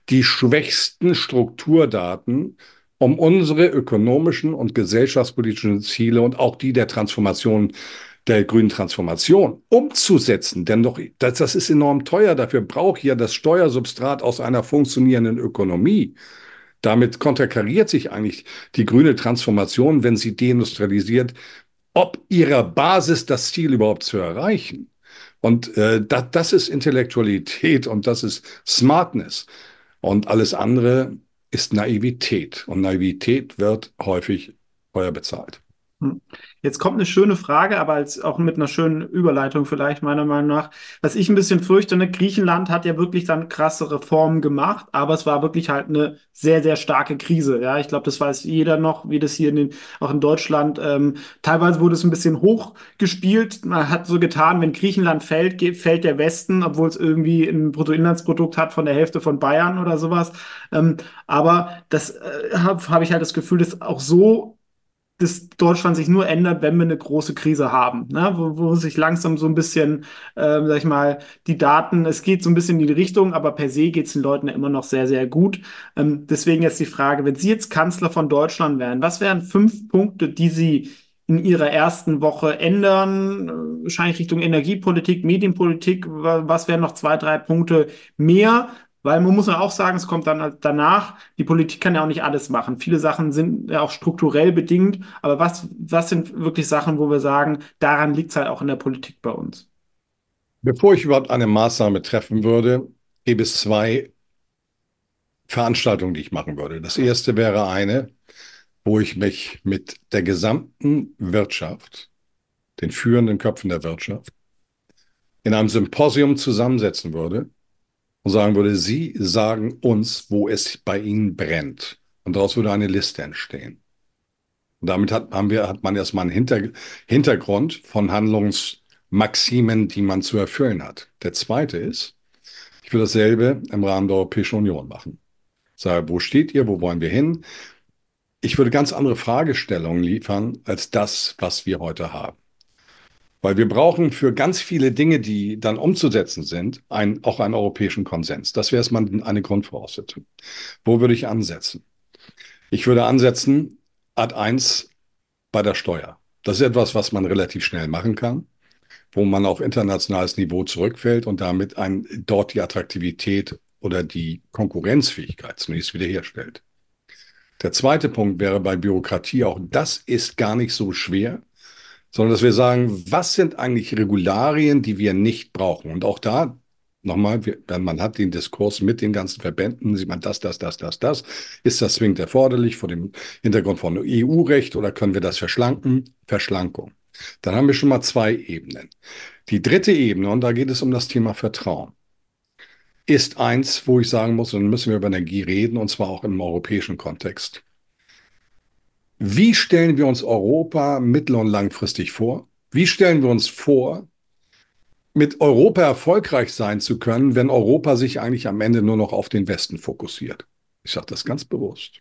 die schwächsten Strukturdaten, um unsere ökonomischen und gesellschaftspolitischen Ziele und auch die der Transformation der grünen Transformation umzusetzen. Denn doch, das, das ist enorm teuer. Dafür braucht ja das Steuersubstrat aus einer funktionierenden Ökonomie. Damit konterkariert sich eigentlich die grüne Transformation, wenn sie deindustrialisiert, ob ihrer Basis das Ziel überhaupt zu erreichen. Und äh, das, das ist Intellektualität und das ist Smartness. Und alles andere ist Naivität. Und Naivität wird häufig teuer bezahlt. Hm. Jetzt kommt eine schöne Frage, aber als auch mit einer schönen Überleitung vielleicht meiner Meinung nach. Was ich ein bisschen fürchte, ne, Griechenland hat ja wirklich dann krasse Reformen gemacht, aber es war wirklich halt eine sehr, sehr starke Krise. Ja, ich glaube, das weiß jeder noch, wie das hier in den, auch in Deutschland, ähm, teilweise wurde es ein bisschen hochgespielt. Man hat so getan, wenn Griechenland fällt, fällt der Westen, obwohl es irgendwie ein Bruttoinlandsprodukt hat von der Hälfte von Bayern oder sowas. Ähm, aber das äh, habe hab ich halt das Gefühl, dass auch so dass Deutschland sich nur ändert, wenn wir eine große Krise haben, ne? wo, wo sich langsam so ein bisschen, äh, sag ich mal, die Daten, es geht so ein bisschen in die Richtung, aber per se geht es den Leuten ja immer noch sehr, sehr gut. Ähm, deswegen jetzt die Frage, wenn Sie jetzt Kanzler von Deutschland wären, was wären fünf Punkte, die Sie in Ihrer ersten Woche ändern? Äh, wahrscheinlich Richtung Energiepolitik, Medienpolitik, was wären noch zwei, drei Punkte mehr, weil man muss ja auch sagen, es kommt dann halt danach, die Politik kann ja auch nicht alles machen. Viele Sachen sind ja auch strukturell bedingt, aber was, was sind wirklich Sachen, wo wir sagen, daran liegt es halt auch in der Politik bei uns? Bevor ich überhaupt eine Maßnahme treffen würde, gäbe es zwei Veranstaltungen, die ich machen würde. Das erste wäre eine, wo ich mich mit der gesamten Wirtschaft, den führenden Köpfen der Wirtschaft, in einem Symposium zusammensetzen würde und sagen würde, Sie sagen uns, wo es bei Ihnen brennt. Und daraus würde eine Liste entstehen. Und damit hat, haben wir, hat man erstmal einen Hinter, Hintergrund von Handlungsmaximen, die man zu erfüllen hat. Der zweite ist, ich will dasselbe im Rahmen der Europäischen Union machen. Sage, wo steht ihr, wo wollen wir hin? Ich würde ganz andere Fragestellungen liefern als das, was wir heute haben. Weil wir brauchen für ganz viele Dinge, die dann umzusetzen sind, ein, auch einen europäischen Konsens. Das wäre erstmal eine Grundvoraussetzung. Wo würde ich ansetzen? Ich würde ansetzen, Ad 1 bei der Steuer. Das ist etwas, was man relativ schnell machen kann, wo man auf internationales Niveau zurückfällt und damit ein, dort die Attraktivität oder die Konkurrenzfähigkeit zunächst wiederherstellt. Der zweite Punkt wäre bei Bürokratie, auch das ist gar nicht so schwer sondern dass wir sagen, was sind eigentlich Regularien, die wir nicht brauchen? Und auch da nochmal, man hat den Diskurs mit den ganzen Verbänden, sieht man das, das, das, das, das. Ist das zwingend erforderlich vor dem Hintergrund von EU-Recht oder können wir das verschlanken? Verschlankung. Dann haben wir schon mal zwei Ebenen. Die dritte Ebene, und da geht es um das Thema Vertrauen, ist eins, wo ich sagen muss, dann müssen wir über Energie reden, und zwar auch im europäischen Kontext. Wie stellen wir uns Europa mittel- und langfristig vor? Wie stellen wir uns vor, mit Europa erfolgreich sein zu können, wenn Europa sich eigentlich am Ende nur noch auf den Westen fokussiert? Ich sage das ganz bewusst.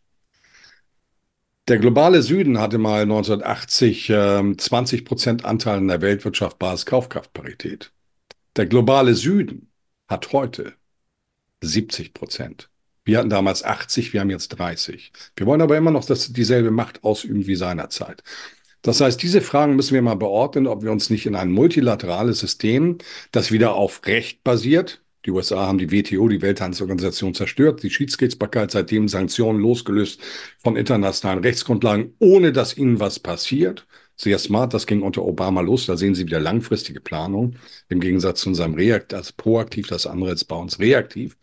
Der globale Süden hatte mal 1980 äh, 20 Prozent Anteil in der Weltwirtschaft Basiskaufkraftparität. Der globale Süden hat heute 70 Prozent. Wir hatten damals 80, wir haben jetzt 30. Wir wollen aber immer noch das, dieselbe Macht ausüben wie seinerzeit. Das heißt, diese Fragen müssen wir mal beordnen, ob wir uns nicht in ein multilaterales System, das wieder auf Recht basiert, Die USA haben die WTO, die Welthandelsorganisation, zerstört, die Schiedsgerichtsbarkeit seitdem Sanktionen losgelöst von internationalen Rechtsgrundlagen, ohne dass ihnen was passiert. Sehr smart, das ging unter Obama los. Da sehen Sie wieder langfristige Planung. Im Gegensatz zu unserem Reakt, also proaktiv, das andere ist bei uns reaktiv.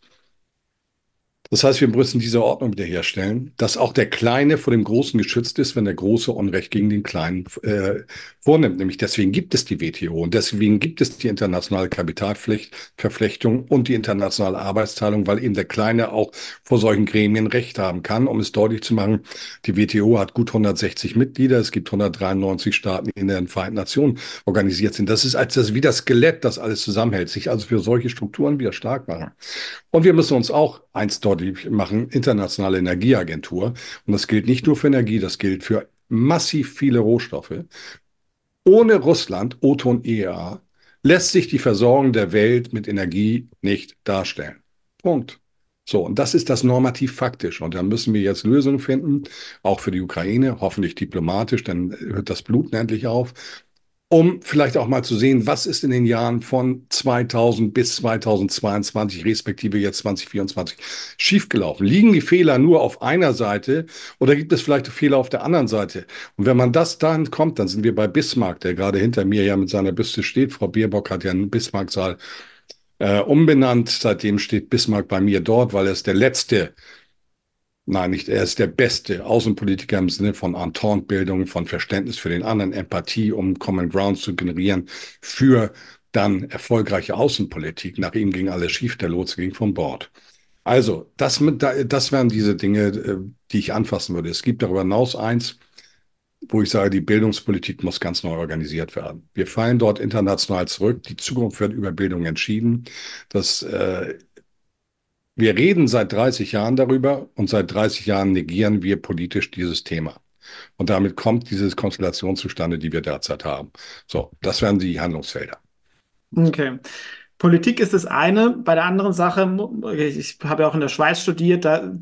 Das heißt, wir müssen diese Ordnung wiederherstellen, dass auch der Kleine vor dem Großen geschützt ist, wenn der Große Unrecht gegen den Kleinen äh, vornimmt. Nämlich deswegen gibt es die WTO und deswegen gibt es die internationale Kapitalverflechtung und die internationale Arbeitsteilung, weil eben der Kleine auch vor solchen Gremien Recht haben kann, um es deutlich zu machen. Die WTO hat gut 160 Mitglieder, es gibt 193 Staaten, die in den Vereinten Nationen organisiert sind. Das ist als das wie das Skelett, das alles zusammenhält, sich also für solche Strukturen wieder stark machen. Und wir müssen uns auch eins deutlich machen, internationale Energieagentur. Und das gilt nicht nur für Energie, das gilt für massiv viele Rohstoffe. Ohne Russland, OTO und EA, lässt sich die Versorgung der Welt mit Energie nicht darstellen. Punkt. So, und das ist das normativ faktisch. Und da müssen wir jetzt Lösungen finden, auch für die Ukraine, hoffentlich diplomatisch, dann hört das Bluten endlich auf um vielleicht auch mal zu sehen, was ist in den Jahren von 2000 bis 2022, respektive jetzt 2024, schiefgelaufen. Liegen die Fehler nur auf einer Seite oder gibt es vielleicht Fehler auf der anderen Seite? Und wenn man das dann kommt, dann sind wir bei Bismarck, der gerade hinter mir ja mit seiner Büste steht. Frau Bierbock hat ja einen Bismarck-Saal äh, umbenannt. Seitdem steht Bismarck bei mir dort, weil er ist der letzte Nein, nicht. Er ist der beste Außenpolitiker im Sinne von Entente-Bildung, von Verständnis für den anderen, Empathie, um Common Ground zu generieren für dann erfolgreiche Außenpolitik. Nach ihm ging alles schief, der Lotse ging von Bord. Also, das, mit, das wären diese Dinge, äh, die ich anfassen würde. Es gibt darüber hinaus eins, wo ich sage, die Bildungspolitik muss ganz neu organisiert werden. Wir fallen dort international zurück. Die Zukunft wird über Bildung entschieden. Das äh, wir reden seit 30 Jahren darüber und seit 30 Jahren negieren wir politisch dieses Thema. Und damit kommt diese Konstellation zustande, die wir derzeit haben. So, das wären die Handlungsfelder. Okay. Politik ist das eine. Bei der anderen Sache, ich habe ja auch in der Schweiz studiert, da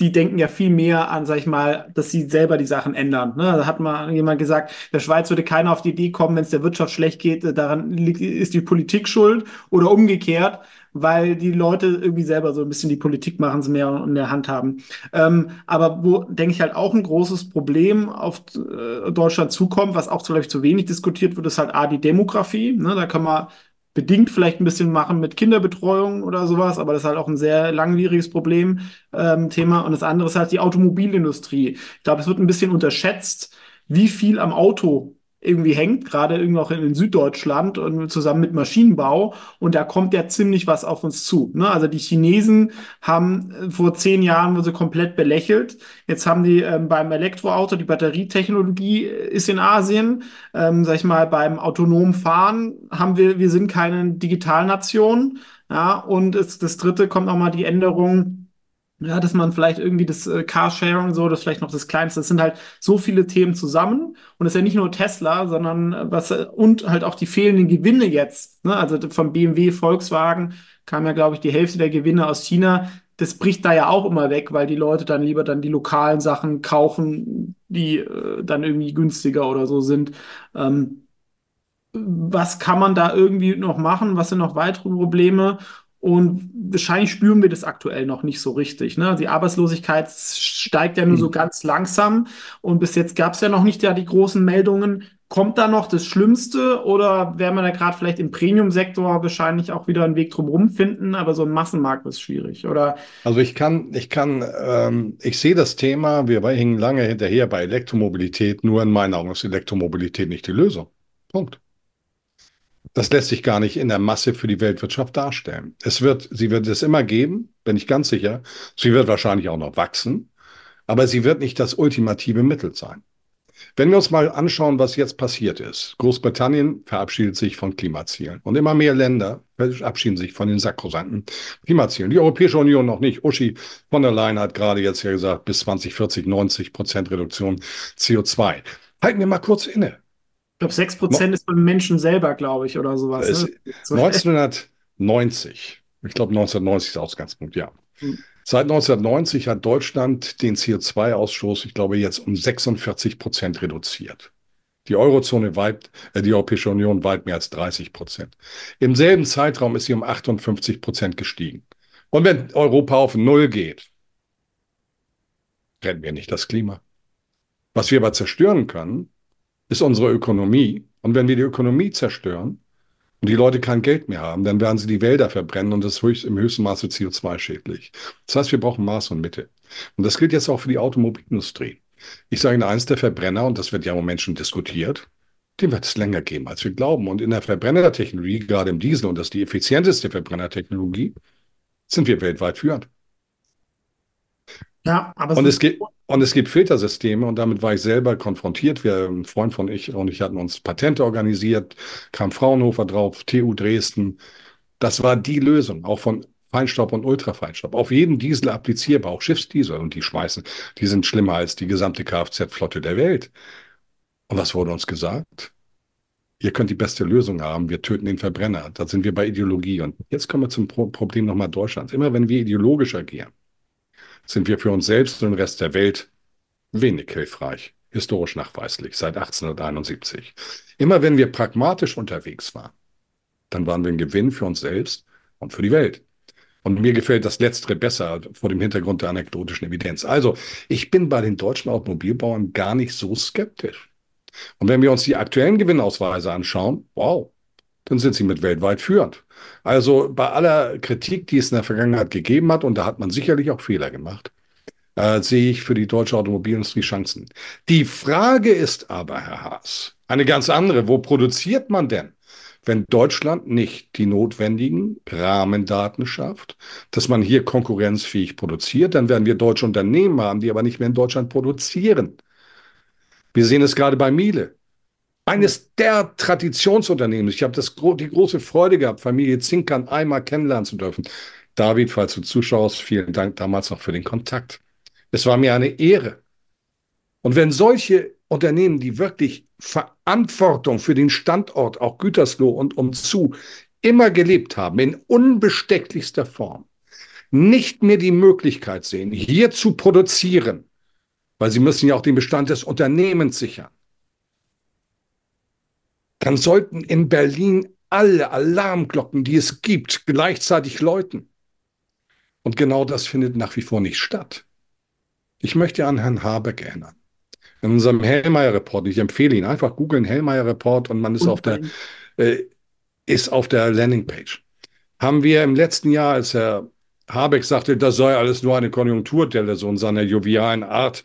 die denken ja viel mehr an, sag ich mal, dass sie selber die Sachen ändern. Ne? Da hat mal jemand gesagt, der Schweiz würde keiner auf die Idee kommen, wenn es der Wirtschaft schlecht geht, daran ist die Politik schuld oder umgekehrt weil die Leute irgendwie selber so ein bisschen die Politik machen, sie mehr in der Hand haben. Ähm, aber wo, denke ich, halt auch ein großes Problem auf äh, Deutschland zukommt, was auch vielleicht zu wenig diskutiert wird, ist halt A, die Demografie. Ne? Da kann man bedingt vielleicht ein bisschen machen mit Kinderbetreuung oder sowas, aber das ist halt auch ein sehr langwieriges Problem, ähm, Thema. Und das andere ist halt die Automobilindustrie. Ich glaube, es wird ein bisschen unterschätzt, wie viel am Auto irgendwie hängt, gerade irgendwie auch in, in Süddeutschland und zusammen mit Maschinenbau. Und da kommt ja ziemlich was auf uns zu. Ne? Also die Chinesen haben äh, vor zehn Jahren wurde sie komplett belächelt. Jetzt haben die ähm, beim Elektroauto, die Batterietechnologie äh, ist in Asien. Ähm, sag ich mal, beim autonomen Fahren haben wir, wir sind keine Digitalnation. Ja, und es, das dritte kommt nochmal die Änderung ja, dass man vielleicht irgendwie das äh, Carsharing so, das vielleicht noch das Kleinste. Das sind halt so viele Themen zusammen. Und es ist ja nicht nur Tesla, sondern äh, was, äh, und halt auch die fehlenden Gewinne jetzt. Ne? Also von BMW, Volkswagen kam ja, glaube ich, die Hälfte der Gewinne aus China. Das bricht da ja auch immer weg, weil die Leute dann lieber dann die lokalen Sachen kaufen, die äh, dann irgendwie günstiger oder so sind. Ähm, was kann man da irgendwie noch machen? Was sind noch weitere Probleme? Und wahrscheinlich spüren wir das aktuell noch nicht so richtig. Ne? Die Arbeitslosigkeit steigt ja nur so mhm. ganz langsam. Und bis jetzt gab es ja noch nicht ja die großen Meldungen. Kommt da noch das Schlimmste oder werden wir da gerade vielleicht im Premium-Sektor wahrscheinlich auch wieder einen Weg drumherum finden, aber so ein Massenmarkt ist schwierig, oder? Also ich kann, ich kann, ähm, ich sehe das Thema, wir hingen lange hinterher bei Elektromobilität, nur in meinen Augen ist Elektromobilität nicht die Lösung. Punkt. Das lässt sich gar nicht in der Masse für die Weltwirtschaft darstellen. Es wird, sie wird es immer geben, bin ich ganz sicher. Sie wird wahrscheinlich auch noch wachsen, aber sie wird nicht das ultimative Mittel sein. Wenn wir uns mal anschauen, was jetzt passiert ist. Großbritannien verabschiedet sich von Klimazielen und immer mehr Länder verabschieden sich von den sakrosanten Klimazielen. Die Europäische Union noch nicht. Uschi von der Leyen hat gerade jetzt ja gesagt, bis 2040 90 Prozent Reduktion CO2. Halten wir mal kurz inne. Ich glaube, 6 Prozent ist beim Menschen selber, glaube ich, oder sowas. Ne? 1990, ich glaube 1990 ist der Ausgangspunkt, ja. Hm. Seit 1990 hat Deutschland den CO2-Ausstoß, ich glaube, jetzt um 46 Prozent reduziert. Die Eurozone weit, äh, die Europäische Union weit mehr als 30 Prozent. Im selben Zeitraum ist sie um 58 Prozent gestiegen. Und wenn Europa auf Null geht, retten wir nicht das Klima. Was wir aber zerstören können, ist unsere Ökonomie. Und wenn wir die Ökonomie zerstören und die Leute kein Geld mehr haben, dann werden sie die Wälder verbrennen und das ist im höchsten Maße CO2-schädlich. Das heißt, wir brauchen Maß und Mitte. Und das gilt jetzt auch für die Automobilindustrie. Ich sage Ihnen, eins der Verbrenner, und das wird ja im Moment schon diskutiert, den wird es länger geben, als wir glauben. Und in der Verbrennertechnologie, gerade im Diesel, und das ist die effizienteste Verbrennertechnologie, sind wir weltweit führend. Ja, aber und es, gibt, und es gibt Filtersysteme und damit war ich selber konfrontiert. Wir, ein Freund von ich und ich hatten uns Patente organisiert, kam Fraunhofer drauf, TU Dresden. Das war die Lösung, auch von Feinstaub und Ultrafeinstaub. Auf jeden Diesel applizierbar, auch Schiffsdiesel. Und die schmeißen, die sind schlimmer als die gesamte Kfz-Flotte der Welt. Und was wurde uns gesagt? Ihr könnt die beste Lösung haben, wir töten den Verbrenner. Da sind wir bei Ideologie. Und jetzt kommen wir zum Pro Problem nochmal Deutschlands. Immer wenn wir ideologisch agieren, sind wir für uns selbst und den Rest der Welt wenig hilfreich, historisch nachweislich, seit 1871. Immer wenn wir pragmatisch unterwegs waren, dann waren wir ein Gewinn für uns selbst und für die Welt. Und mir gefällt das Letztere besser vor dem Hintergrund der anekdotischen Evidenz. Also, ich bin bei den deutschen Automobilbauern gar nicht so skeptisch. Und wenn wir uns die aktuellen Gewinnausweise anschauen, wow, dann sind sie mit weltweit führend. Also bei aller Kritik, die es in der Vergangenheit gegeben hat, und da hat man sicherlich auch Fehler gemacht, äh, sehe ich für die deutsche Automobilindustrie Chancen. Die Frage ist aber, Herr Haas, eine ganz andere. Wo produziert man denn? Wenn Deutschland nicht die notwendigen Rahmendaten schafft, dass man hier konkurrenzfähig produziert, dann werden wir deutsche Unternehmen haben, die aber nicht mehr in Deutschland produzieren. Wir sehen es gerade bei Miele. Eines der Traditionsunternehmen. Ich habe das, die große Freude gehabt, Familie Zinkern einmal kennenlernen zu dürfen. David, falls du zuschaust, vielen Dank damals noch für den Kontakt. Es war mir eine Ehre. Und wenn solche Unternehmen, die wirklich Verantwortung für den Standort, auch Gütersloh und umzu, immer gelebt haben, in unbestechlichster Form, nicht mehr die Möglichkeit sehen, hier zu produzieren, weil sie müssen ja auch den Bestand des Unternehmens sichern, dann sollten in Berlin alle Alarmglocken, die es gibt, gleichzeitig läuten. Und genau das findet nach wie vor nicht statt. Ich möchte an Herrn Habeck erinnern. In unserem Hellmeier-Report, ich empfehle ihn, einfach googeln Hellmeier-Report und man ist auf der, äh, ist auf der Landingpage. Haben wir im letzten Jahr, als Herr Habeck sagte, das sei alles nur eine Konjunkturdelle, so in seiner jovialen Art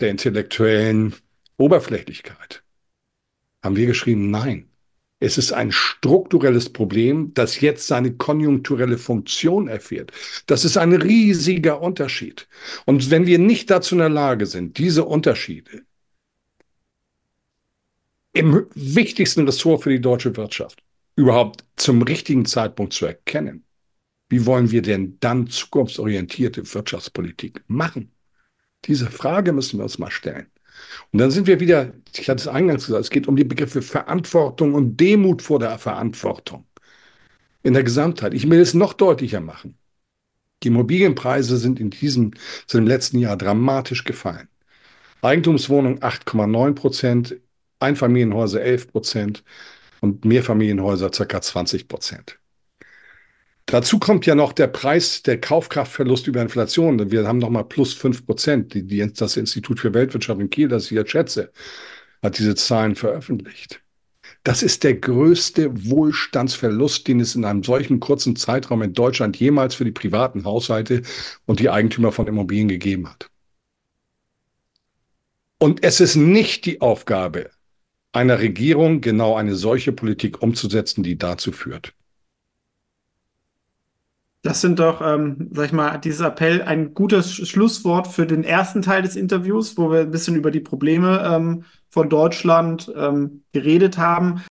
der intellektuellen Oberflächlichkeit, haben wir geschrieben, nein. Es ist ein strukturelles Problem, das jetzt seine konjunkturelle Funktion erfährt. Das ist ein riesiger Unterschied. Und wenn wir nicht dazu in der Lage sind, diese Unterschiede im wichtigsten Ressort für die deutsche Wirtschaft überhaupt zum richtigen Zeitpunkt zu erkennen, wie wollen wir denn dann zukunftsorientierte Wirtschaftspolitik machen? Diese Frage müssen wir uns mal stellen. Und dann sind wir wieder, ich hatte es eingangs gesagt, es geht um die Begriffe Verantwortung und Demut vor der Verantwortung. In der Gesamtheit. Ich will es noch deutlicher machen. Die Immobilienpreise sind in diesem, sind im letzten Jahr dramatisch gefallen. Eigentumswohnung 8,9 Prozent, Einfamilienhäuser 11 Prozent und Mehrfamilienhäuser ca. 20 Prozent. Dazu kommt ja noch der Preis, der Kaufkraftverlust über Inflation. Wir haben nochmal plus 5 Prozent. Die, die, das Institut für Weltwirtschaft in Kiel, das ich jetzt schätze, hat diese Zahlen veröffentlicht. Das ist der größte Wohlstandsverlust, den es in einem solchen kurzen Zeitraum in Deutschland jemals für die privaten Haushalte und die Eigentümer von Immobilien gegeben hat. Und es ist nicht die Aufgabe einer Regierung, genau eine solche Politik umzusetzen, die dazu führt. Das sind doch, ähm, sag ich mal, dieses Appell ein gutes Schlusswort für den ersten Teil des Interviews, wo wir ein bisschen über die Probleme ähm, von Deutschland ähm, geredet haben.